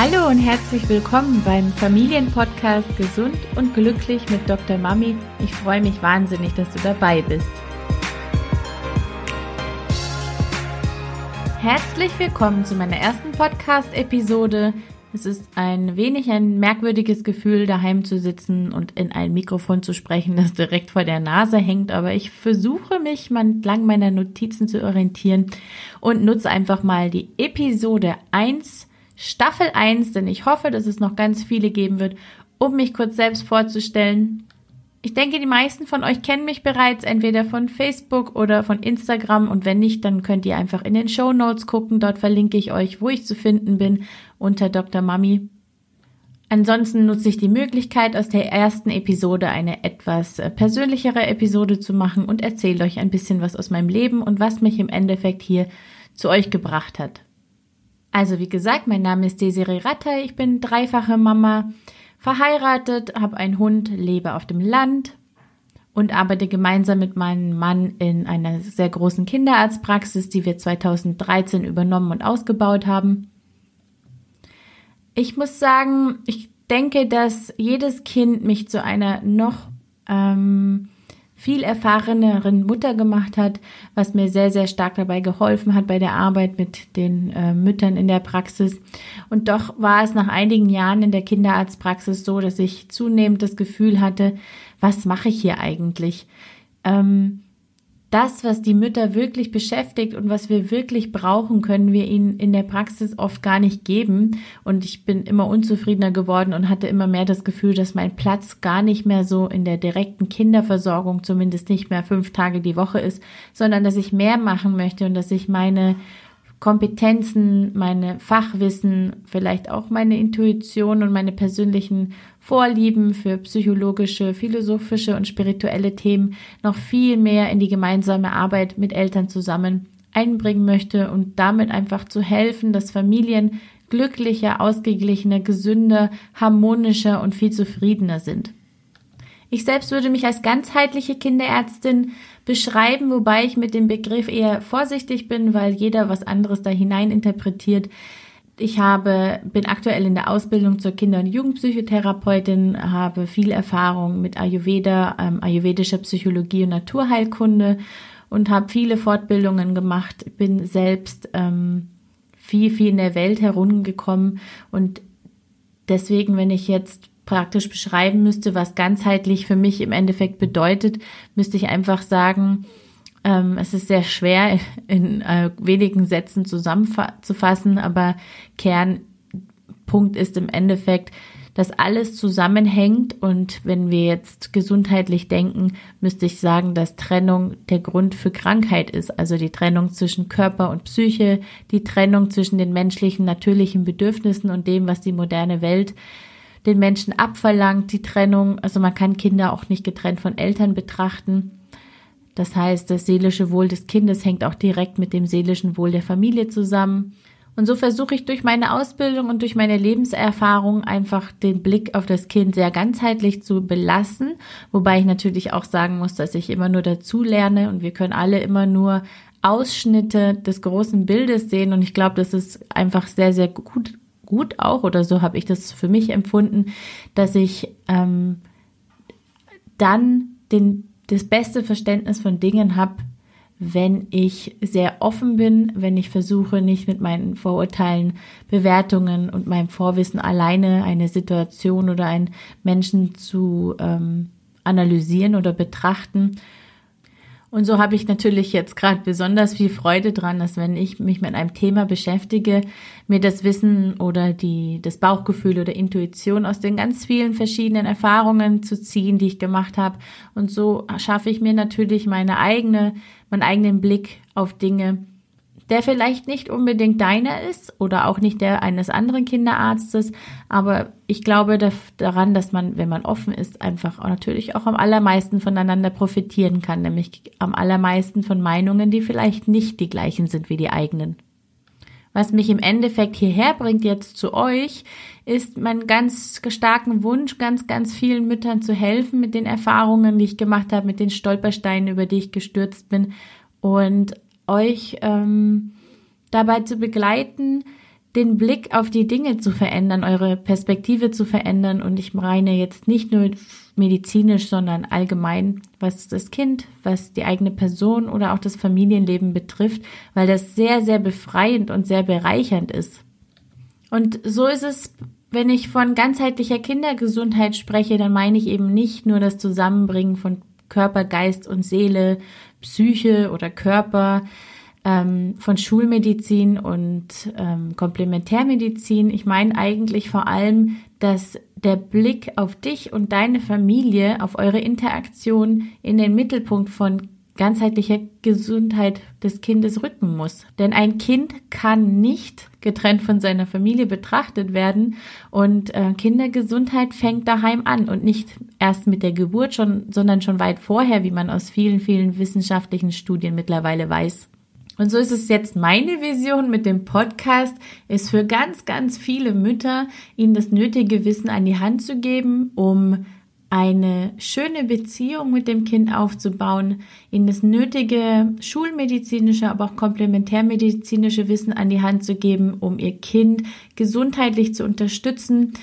Hallo und herzlich willkommen beim Familienpodcast Gesund und Glücklich mit Dr. Mami. Ich freue mich wahnsinnig, dass du dabei bist. Herzlich willkommen zu meiner ersten Podcast-Episode. Es ist ein wenig ein merkwürdiges Gefühl, daheim zu sitzen und in ein Mikrofon zu sprechen, das direkt vor der Nase hängt, aber ich versuche mich entlang meiner Notizen zu orientieren und nutze einfach mal die Episode 1 Staffel 1, denn ich hoffe, dass es noch ganz viele geben wird, um mich kurz selbst vorzustellen. Ich denke, die meisten von euch kennen mich bereits entweder von Facebook oder von Instagram und wenn nicht, dann könnt ihr einfach in den Show Notes gucken. Dort verlinke ich euch, wo ich zu finden bin, unter Dr. Mami. Ansonsten nutze ich die Möglichkeit, aus der ersten Episode eine etwas äh, persönlichere Episode zu machen und erzähle euch ein bisschen was aus meinem Leben und was mich im Endeffekt hier zu euch gebracht hat. Also wie gesagt, mein Name ist Desiree Ratter, ich bin dreifache Mama, verheiratet, habe einen Hund, lebe auf dem Land und arbeite gemeinsam mit meinem Mann in einer sehr großen Kinderarztpraxis, die wir 2013 übernommen und ausgebaut haben. Ich muss sagen, ich denke, dass jedes Kind mich zu einer noch ähm, viel erfahreneren Mutter gemacht hat, was mir sehr, sehr stark dabei geholfen hat bei der Arbeit mit den äh, Müttern in der Praxis. Und doch war es nach einigen Jahren in der Kinderarztpraxis so, dass ich zunehmend das Gefühl hatte, was mache ich hier eigentlich? Ähm, das, was die Mütter wirklich beschäftigt und was wir wirklich brauchen, können wir ihnen in der Praxis oft gar nicht geben. Und ich bin immer unzufriedener geworden und hatte immer mehr das Gefühl, dass mein Platz gar nicht mehr so in der direkten Kinderversorgung, zumindest nicht mehr fünf Tage die Woche ist, sondern dass ich mehr machen möchte und dass ich meine Kompetenzen, meine Fachwissen, vielleicht auch meine Intuition und meine persönlichen Vorlieben für psychologische, philosophische und spirituelle Themen noch viel mehr in die gemeinsame Arbeit mit Eltern zusammen einbringen möchte und damit einfach zu helfen, dass Familien glücklicher, ausgeglichener, gesünder, harmonischer und viel zufriedener sind. Ich selbst würde mich als ganzheitliche Kinderärztin beschreiben, wobei ich mit dem Begriff eher vorsichtig bin, weil jeder was anderes da hinein interpretiert. Ich habe, bin aktuell in der Ausbildung zur Kinder- und Jugendpsychotherapeutin, habe viel Erfahrung mit Ayurveda, ähm, ayurvedischer Psychologie und Naturheilkunde und habe viele Fortbildungen gemacht, bin selbst ähm, viel, viel in der Welt herumgekommen und deswegen, wenn ich jetzt praktisch beschreiben müsste, was ganzheitlich für mich im Endeffekt bedeutet, müsste ich einfach sagen, ähm, es ist sehr schwer in äh, wenigen Sätzen zusammenzufassen, aber Kernpunkt ist im Endeffekt, dass alles zusammenhängt und wenn wir jetzt gesundheitlich denken, müsste ich sagen, dass Trennung der Grund für Krankheit ist, also die Trennung zwischen Körper und Psyche, die Trennung zwischen den menschlichen natürlichen Bedürfnissen und dem, was die moderne Welt den Menschen abverlangt, die Trennung. Also man kann Kinder auch nicht getrennt von Eltern betrachten. Das heißt, das seelische Wohl des Kindes hängt auch direkt mit dem seelischen Wohl der Familie zusammen. Und so versuche ich durch meine Ausbildung und durch meine Lebenserfahrung einfach den Blick auf das Kind sehr ganzheitlich zu belassen. Wobei ich natürlich auch sagen muss, dass ich immer nur dazu lerne und wir können alle immer nur Ausschnitte des großen Bildes sehen. Und ich glaube, das ist einfach sehr, sehr gut gut auch, oder so habe ich das für mich empfunden, dass ich ähm, dann den, das beste Verständnis von Dingen habe, wenn ich sehr offen bin, wenn ich versuche, nicht mit meinen Vorurteilen, Bewertungen und meinem Vorwissen alleine eine Situation oder einen Menschen zu ähm, analysieren oder betrachten, und so habe ich natürlich jetzt gerade besonders viel Freude dran, dass wenn ich mich mit einem Thema beschäftige, mir das Wissen oder die, das Bauchgefühl oder Intuition aus den ganz vielen verschiedenen Erfahrungen zu ziehen, die ich gemacht habe. Und so schaffe ich mir natürlich meine eigene, meinen eigenen Blick auf Dinge, der vielleicht nicht unbedingt deiner ist oder auch nicht der eines anderen Kinderarztes, aber ich glaube daran, dass man, wenn man offen ist, einfach natürlich auch am allermeisten voneinander profitieren kann, nämlich am allermeisten von Meinungen, die vielleicht nicht die gleichen sind wie die eigenen. Was mich im Endeffekt hierher bringt jetzt zu euch, ist mein ganz starken Wunsch, ganz, ganz vielen Müttern zu helfen mit den Erfahrungen, die ich gemacht habe, mit den Stolpersteinen, über die ich gestürzt bin und euch ähm, dabei zu begleiten, den Blick auf die Dinge zu verändern, eure Perspektive zu verändern. Und ich meine jetzt nicht nur medizinisch, sondern allgemein, was das Kind, was die eigene Person oder auch das Familienleben betrifft, weil das sehr, sehr befreiend und sehr bereichernd ist. Und so ist es, wenn ich von ganzheitlicher Kindergesundheit spreche, dann meine ich eben nicht nur das Zusammenbringen von Körper, Geist und Seele, Psyche oder Körper, ähm, von Schulmedizin und ähm, Komplementärmedizin. Ich meine eigentlich vor allem, dass der Blick auf dich und deine Familie, auf eure Interaktion in den Mittelpunkt von ganzheitlicher Gesundheit des Kindes rücken muss. Denn ein Kind kann nicht getrennt von seiner Familie betrachtet werden und äh, Kindergesundheit fängt daheim an und nicht erst mit der Geburt schon, sondern schon weit vorher, wie man aus vielen, vielen wissenschaftlichen Studien mittlerweile weiß. Und so ist es jetzt meine Vision mit dem Podcast, ist für ganz, ganz viele Mütter, ihnen das nötige Wissen an die Hand zu geben, um eine schöne Beziehung mit dem Kind aufzubauen, ihnen das nötige schulmedizinische, aber auch komplementärmedizinische Wissen an die Hand zu geben, um ihr Kind gesundheitlich zu unterstützen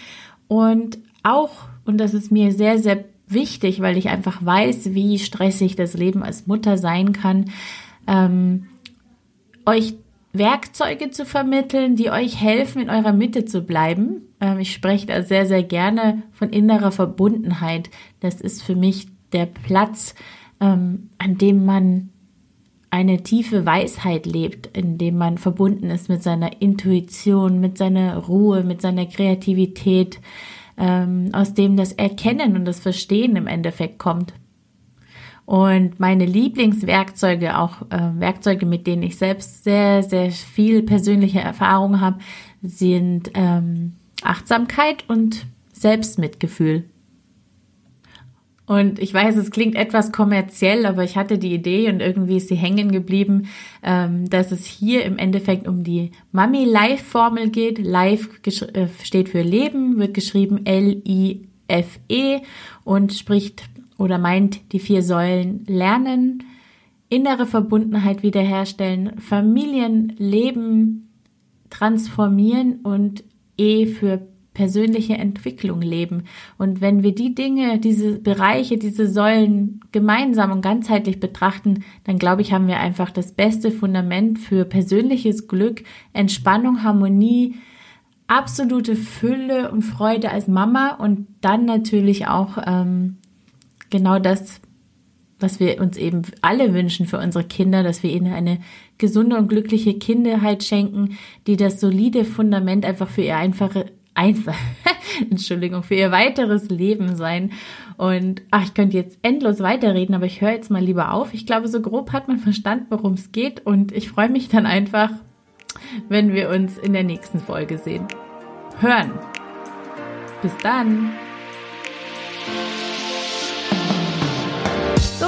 und auch, und das ist mir sehr, sehr wichtig, weil ich einfach weiß, wie stressig das Leben als Mutter sein kann, ähm, euch Werkzeuge zu vermitteln, die euch helfen, in eurer Mitte zu bleiben. Ähm, ich spreche da sehr, sehr gerne von innerer Verbundenheit. Das ist für mich der Platz, ähm, an dem man eine tiefe Weisheit lebt, in dem man verbunden ist mit seiner Intuition, mit seiner Ruhe, mit seiner Kreativität, ähm, aus dem das Erkennen und das Verstehen im Endeffekt kommt. Und meine Lieblingswerkzeuge, auch äh, Werkzeuge, mit denen ich selbst sehr, sehr viel persönliche Erfahrung habe, sind ähm, Achtsamkeit und Selbstmitgefühl. Und ich weiß, es klingt etwas kommerziell, aber ich hatte die Idee und irgendwie ist sie hängen geblieben, ähm, dass es hier im Endeffekt um die Mami-Life-Formel geht. Life äh, steht für Leben, wird geschrieben L-I-F-E und spricht oder meint die vier Säulen Lernen, innere Verbundenheit wiederherstellen, Familienleben transformieren und E für persönliche Entwicklung leben. Und wenn wir die Dinge, diese Bereiche, diese Säulen gemeinsam und ganzheitlich betrachten, dann glaube ich, haben wir einfach das beste Fundament für persönliches Glück, Entspannung, Harmonie, absolute Fülle und Freude als Mama und dann natürlich auch ähm, genau das, was wir uns eben alle wünschen für unsere Kinder, dass wir ihnen eine gesunde und glückliche Kinderheit schenken, die das solide Fundament einfach für ihr einfache, einfach, Entschuldigung, für ihr weiteres Leben sein. Und ach, ich könnte jetzt endlos weiterreden, aber ich höre jetzt mal lieber auf. Ich glaube, so grob hat man verstanden, worum es geht und ich freue mich dann einfach, wenn wir uns in der nächsten Folge sehen. Hören. Bis dann.